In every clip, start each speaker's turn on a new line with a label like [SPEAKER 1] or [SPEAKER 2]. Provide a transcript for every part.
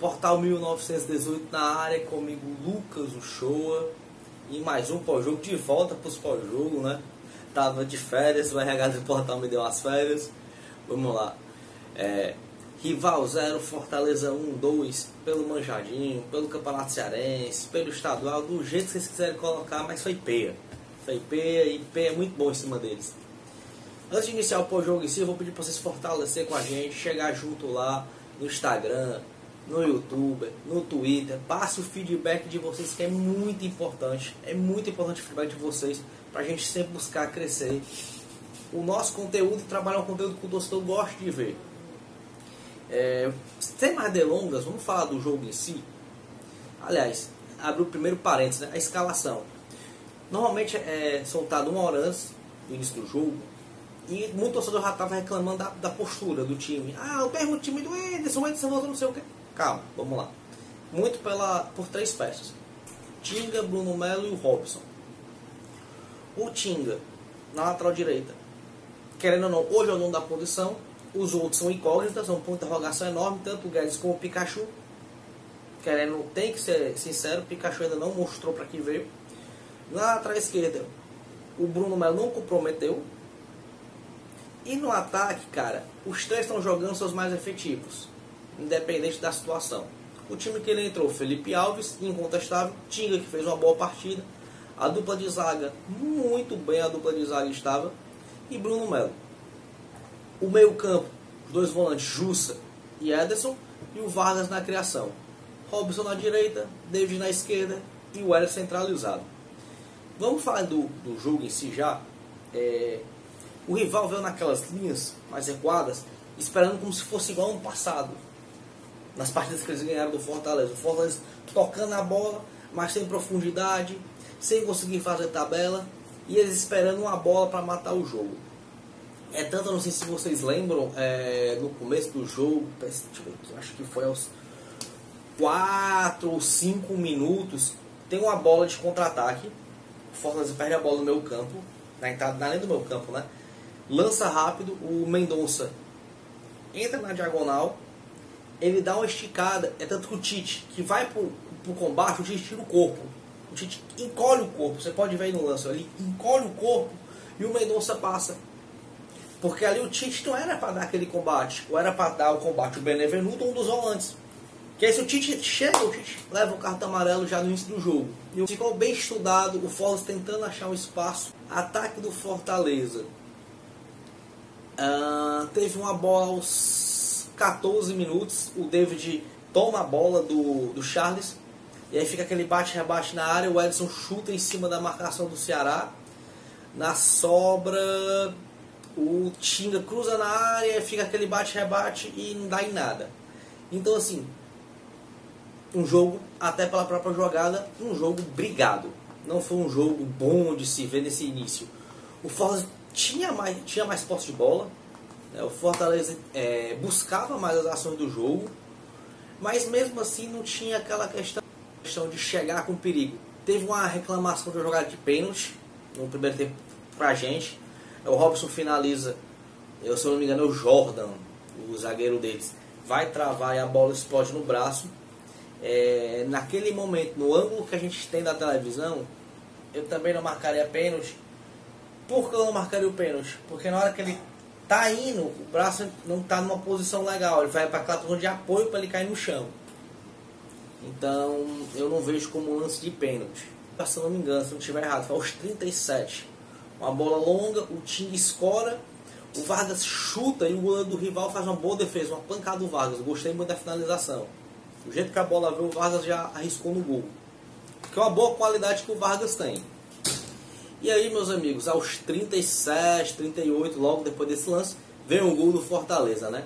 [SPEAKER 1] Portal 1918 na área, comigo Lucas Uchoa. E mais um pós-jogo de volta para os pós-jogo, né? Tava de férias, o RH do portal me deu as férias. Vamos lá. É, Rival 0, Fortaleza 1, 2, pelo Manjadinho, pelo Campeonato Cearense, pelo Estadual, do jeito que vocês quiserem colocar, mas foi peia. Foi peia e peia é muito bom em cima deles. Antes de iniciar o pós-jogo em si, eu vou pedir para vocês fortalecer com a gente, chegar junto lá no Instagram, no YouTube, no Twitter. Passe o feedback de vocês que é muito importante. É muito importante o feedback de vocês para a gente sempre buscar crescer o nosso conteúdo trabalhar um conteúdo que o torcedor gosta de ver. É, sem mais delongas, vamos falar do jogo em si. Aliás, abrir o primeiro parênteses, né? a escalação. Normalmente é soltado uma hora antes do início do jogo e muito torcedor já estava reclamando da, da, postura do time. Ah, o time do Ederson, o Ederson voltou não sei o que. Calma, vamos lá. Muito pela, por três peças. Tinga, Bruno Melo e o Robson. O Tinga, na lateral direita. Querendo ou não, hoje é o dono da posição. Os outros são incógnitas, são um ponto de interrogação enorme, tanto o Guedes como o Pikachu. Querendo, tem que ser sincero, o Pikachu ainda não mostrou para que veio. Na lateral esquerda, o Bruno Melo não comprometeu, e no ataque, cara, os três estão jogando seus mais efetivos, independente da situação. O time que ele entrou, Felipe Alves, incontestável, Tinga que fez uma boa partida, a dupla de zaga, muito bem a dupla de zaga estava, e Bruno Melo. O meio-campo, os dois volantes, Jussa e Ederson, e o Vargas na criação. Robson na direita, David na esquerda e o Hélio centralizado. Vamos falar do, do jogo em si já. É, o rival veio naquelas linhas mais recuadas, esperando como se fosse igual ano passado. Nas partidas que eles ganharam do Fortaleza. O Fortaleza tocando a bola, mas sem profundidade, sem conseguir fazer tabela, e eles esperando uma bola para matar o jogo. É tanto, não sei se vocês lembram, é, no começo do jogo, acho que foi aos 4 ou 5 minutos, tem uma bola de contra-ataque. O Fortaleza perde a bola no meu campo, na entrada, na linha do meu campo, né? lança rápido, o Mendonça entra na diagonal, ele dá uma esticada, é tanto que o Tite, que vai pro, pro combate, o Tite tira o corpo. O Tite encolhe o corpo, você pode ver aí no lance ali, encolhe o corpo e o Mendonça passa. Porque ali o Tite não era para dar aquele combate, ou era para dar o combate o Benevenuto um dos volantes. Que aí se o Tite chega, o Tite leva o cartão amarelo já no início do jogo. E ficou bem estudado, o Fortaleza tentando achar um espaço. Ataque do Fortaleza. Uh, teve uma bola aos 14 minutos. O David toma a bola do, do Charles. E aí fica aquele bate-rebate na área. O Edson chuta em cima da marcação do Ceará. Na sobra, o Tinga cruza na área. Fica aquele bate-rebate e não dá em nada. Então, assim, um jogo, até pela própria jogada, um jogo brigado. Não foi um jogo bom de se ver nesse início. O Fortaleza tinha mais, tinha mais posse de bola. Fortaleza é, buscava mais as ações do jogo, mas mesmo assim não tinha aquela questão, de chegar com perigo. Teve uma reclamação de jogada de pênalti no primeiro tempo pra gente. O Robson finaliza, eu, se eu não me engano, é o Jordan, o zagueiro deles, vai travar e a bola explode no braço. É, naquele momento, no ângulo que a gente tem da televisão, eu também não marcaria pênalti por que eu não marcaria o pênalti? Porque na hora que ele tá indo, o braço não tá numa posição legal. Ele vai para posição de apoio para ele cair no chão. Então eu não vejo como lance de pênalti. Se eu não me engano, se não estiver errado, foi aos 37. Uma bola longa, o time escora, o Vargas chuta e o goleiro do rival faz uma boa defesa, uma pancada do Vargas. Gostei muito da finalização. Do jeito que a bola veio, o Vargas já arriscou no gol. Que é uma boa qualidade que o Vargas tem. E aí, meus amigos, aos 37, 38, logo depois desse lance, vem o gol do Fortaleza, né?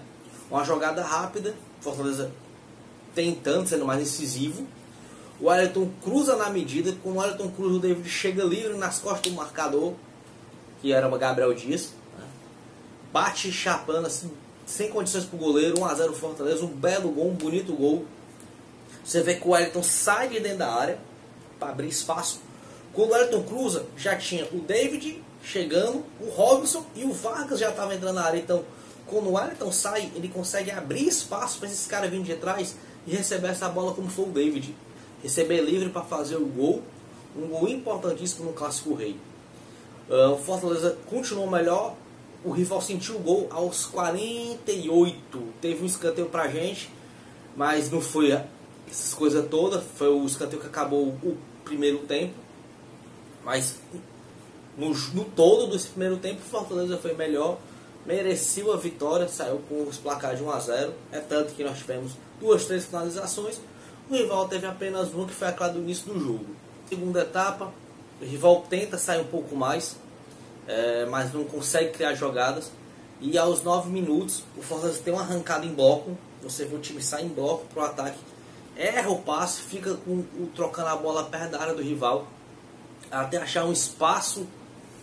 [SPEAKER 1] Uma jogada rápida, Fortaleza tentando, sendo mais incisivo. O Ayrton cruza na medida, com o Ayrton cruza, o David chega livre nas costas do marcador, que era o Gabriel Dias. Né? Bate chapando assim, sem condições para o goleiro, 1x0 Fortaleza, um belo gol, um bonito gol. Você vê que o Ayrton sai de dentro da área para abrir espaço quando o Elton cruza, já tinha o David chegando, o Robson e o Vargas já estavam entrando na área. Então, quando o Wellington sai, ele consegue abrir espaço para esses caras virem de trás e receber essa bola como foi o David. Receber livre para fazer o gol, um gol importantíssimo no Clássico Rei. Uh, o Fortaleza continuou melhor, o rival sentiu o gol aos 48. Teve um escanteio pra gente, mas não foi essas coisas todas. Foi o escanteio que acabou o primeiro tempo. Mas no, no todo desse primeiro tempo, o Fortaleza foi melhor, mereceu a vitória, saiu com os placares de 1 a 0 É tanto que nós tivemos duas, três finalizações. O rival teve apenas uma que foi aquela do início do jogo. Segunda etapa, o rival tenta sair um pouco mais, é, mas não consegue criar jogadas. E aos 9 minutos, o Fortaleza tem uma arrancada em bloco. Você vê o time sair em bloco para o ataque, erra o passe, fica com, o, trocando a bola perto da área do rival, até achar um espaço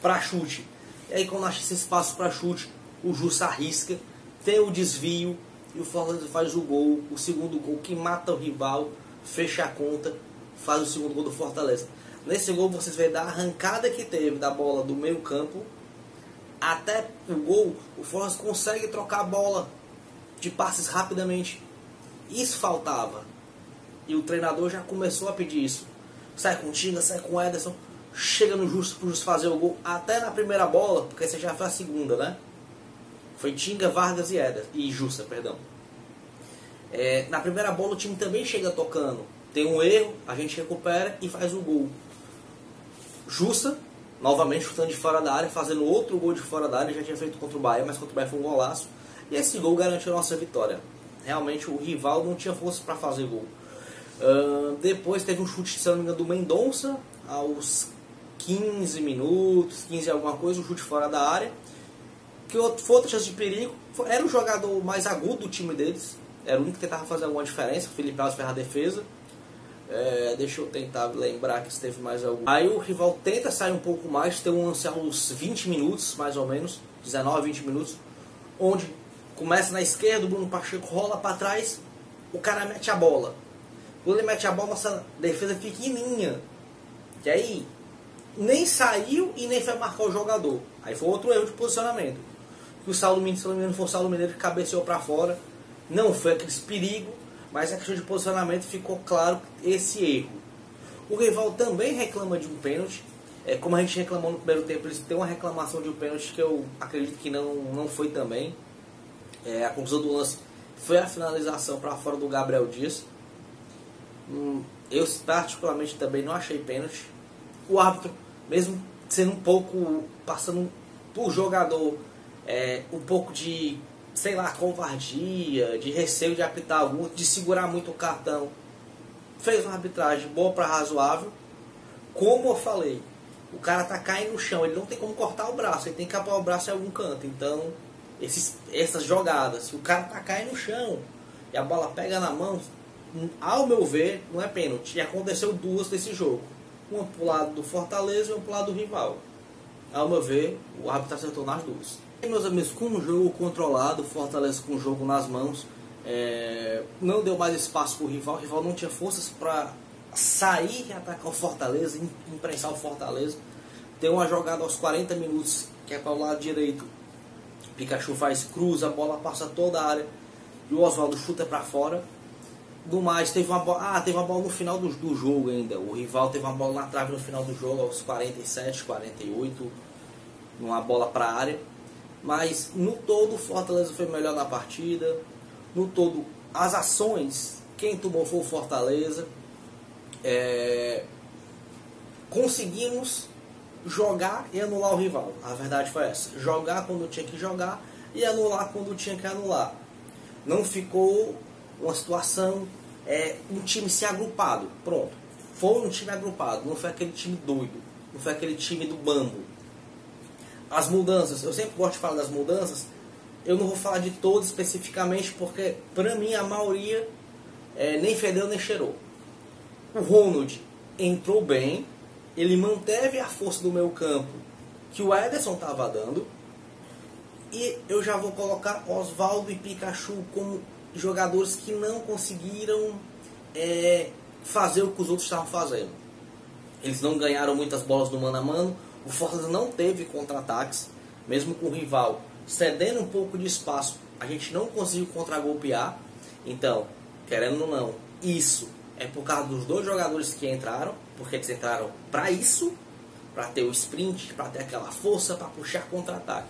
[SPEAKER 1] para chute. E aí, quando acha esse espaço para chute, o Jussa arrisca, tem o desvio e o Fortaleza faz o gol, o segundo gol que mata o rival, fecha a conta, faz o segundo gol do Fortaleza. Nesse gol vocês veem da arrancada que teve da bola do meio campo até o gol, o Fortaleza consegue trocar a bola de passes rapidamente. Isso faltava. E o treinador já começou a pedir isso. Sai com Tinga, sai com Ederson, chega no Justo para fazer o gol até na primeira bola, porque você já foi a segunda, né? Foi Tinga, Vargas e Ederson, e Justa, perdão. É, na primeira bola o time também chega tocando. Tem um erro, a gente recupera e faz o gol. Justa, novamente chutando de fora da área, fazendo outro gol de fora da área, já tinha feito contra o Bahia, mas contra o Bahia foi um golaço. E esse gol garantiu a nossa vitória. Realmente o rival não tinha força para fazer gol. Uh, depois teve um chute, se não do Mendonça, aos 15 minutos, 15 alguma coisa, um chute fora da área. Que foi outra chance de perigo. Era o jogador mais agudo do time deles. Era o único que tentava fazer alguma diferença. O Felipe Alves fez a defesa. É, deixa eu tentar lembrar que se teve mais algum. Aí o rival tenta sair um pouco mais, tem um lance aos 20 minutos, mais ou menos, 19, 20 minutos, onde começa na esquerda, o Bruno Pacheco rola para trás, o cara mete a bola. Quando ele mete a bola, nossa defesa pequenininha. E aí, nem saiu e nem foi marcar o jogador. Aí foi outro erro de posicionamento. O Saulo Mineiro, se não me engano, foi o Saulo que cabeceou para fora. Não foi aquele perigo mas a questão de posicionamento ficou claro esse erro. O rival também reclama de um pênalti. É, como a gente reclamou no primeiro tempo, eles têm uma reclamação de um pênalti que eu acredito que não, não foi também. É, a conclusão do lance foi a finalização para fora do Gabriel Dias. Hum, eu particularmente também não achei pênalti. O árbitro, mesmo sendo um pouco, passando por jogador é, um pouco de sei lá, covardia, de receio de apitar muito, de segurar muito o cartão. Fez uma arbitragem boa para razoável. Como eu falei, o cara tá caindo no chão, ele não tem como cortar o braço, ele tem que capar o braço em algum canto. Então, esses, essas jogadas, se o cara tá caindo no chão e a bola pega na mão, ao meu ver, não é pênalti. E aconteceu duas desse jogo. Uma pro lado do Fortaleza e uma pro lado do rival. Ao meu ver, o árbitro acertou nas duas. E, meus amigos, com o jogo controlado, Fortaleza com o jogo nas mãos, é, não deu mais espaço para o rival, o rival não tinha forças para sair e atacar o Fortaleza, imprensar o Fortaleza. Tem uma jogada aos 40 minutos, que é para o lado direito. Pikachu faz cruz, a bola passa toda a área e o Oswaldo chuta para fora. Do mais, teve uma bola. Ah, teve uma bola no final do, do jogo ainda. O rival teve uma bola na trave no final do jogo, aos 47, 48. Uma bola para a área. Mas no todo o Fortaleza foi melhor na partida. No todo, as ações, quem tomou foi o Fortaleza. É... Conseguimos jogar e anular o rival. A verdade foi essa. Jogar quando tinha que jogar e anular quando tinha que anular. Não ficou uma situação, é, um time se agrupado. Pronto. Foi um time agrupado, não foi aquele time doido. Não foi aquele time do bambo as mudanças, eu sempre gosto de falar das mudanças, eu não vou falar de todas especificamente, porque para mim a maioria é, nem fedeu nem cheirou. O Ronald entrou bem, ele manteve a força do meu campo que o Ederson estava dando, e eu já vou colocar Oswaldo e Pikachu como jogadores que não conseguiram é, fazer o que os outros estavam fazendo. Eles não ganharam muitas bolas no mano a mano, o Fortaleza não teve contra-ataques, mesmo com o rival cedendo um pouco de espaço, a gente não conseguiu contragolpear. Então, querendo ou não, isso é por causa dos dois jogadores que entraram, porque eles entraram para isso, para ter o sprint, para ter aquela força, para puxar contra-ataque.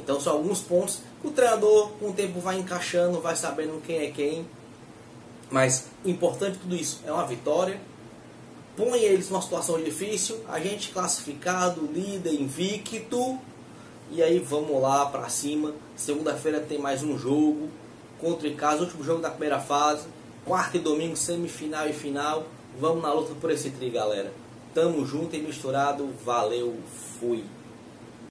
[SPEAKER 1] Então são alguns pontos que o treinador com o tempo vai encaixando, vai sabendo quem é quem. Mas o importante de tudo isso é uma vitória. Põe eles numa situação difícil, a gente classificado, líder, invicto. E aí vamos lá para cima. Segunda-feira tem mais um jogo contra o casa, último jogo da primeira fase. Quarta e domingo, semifinal e final. Vamos na luta por esse tri, galera. Tamo junto e misturado. Valeu, fui.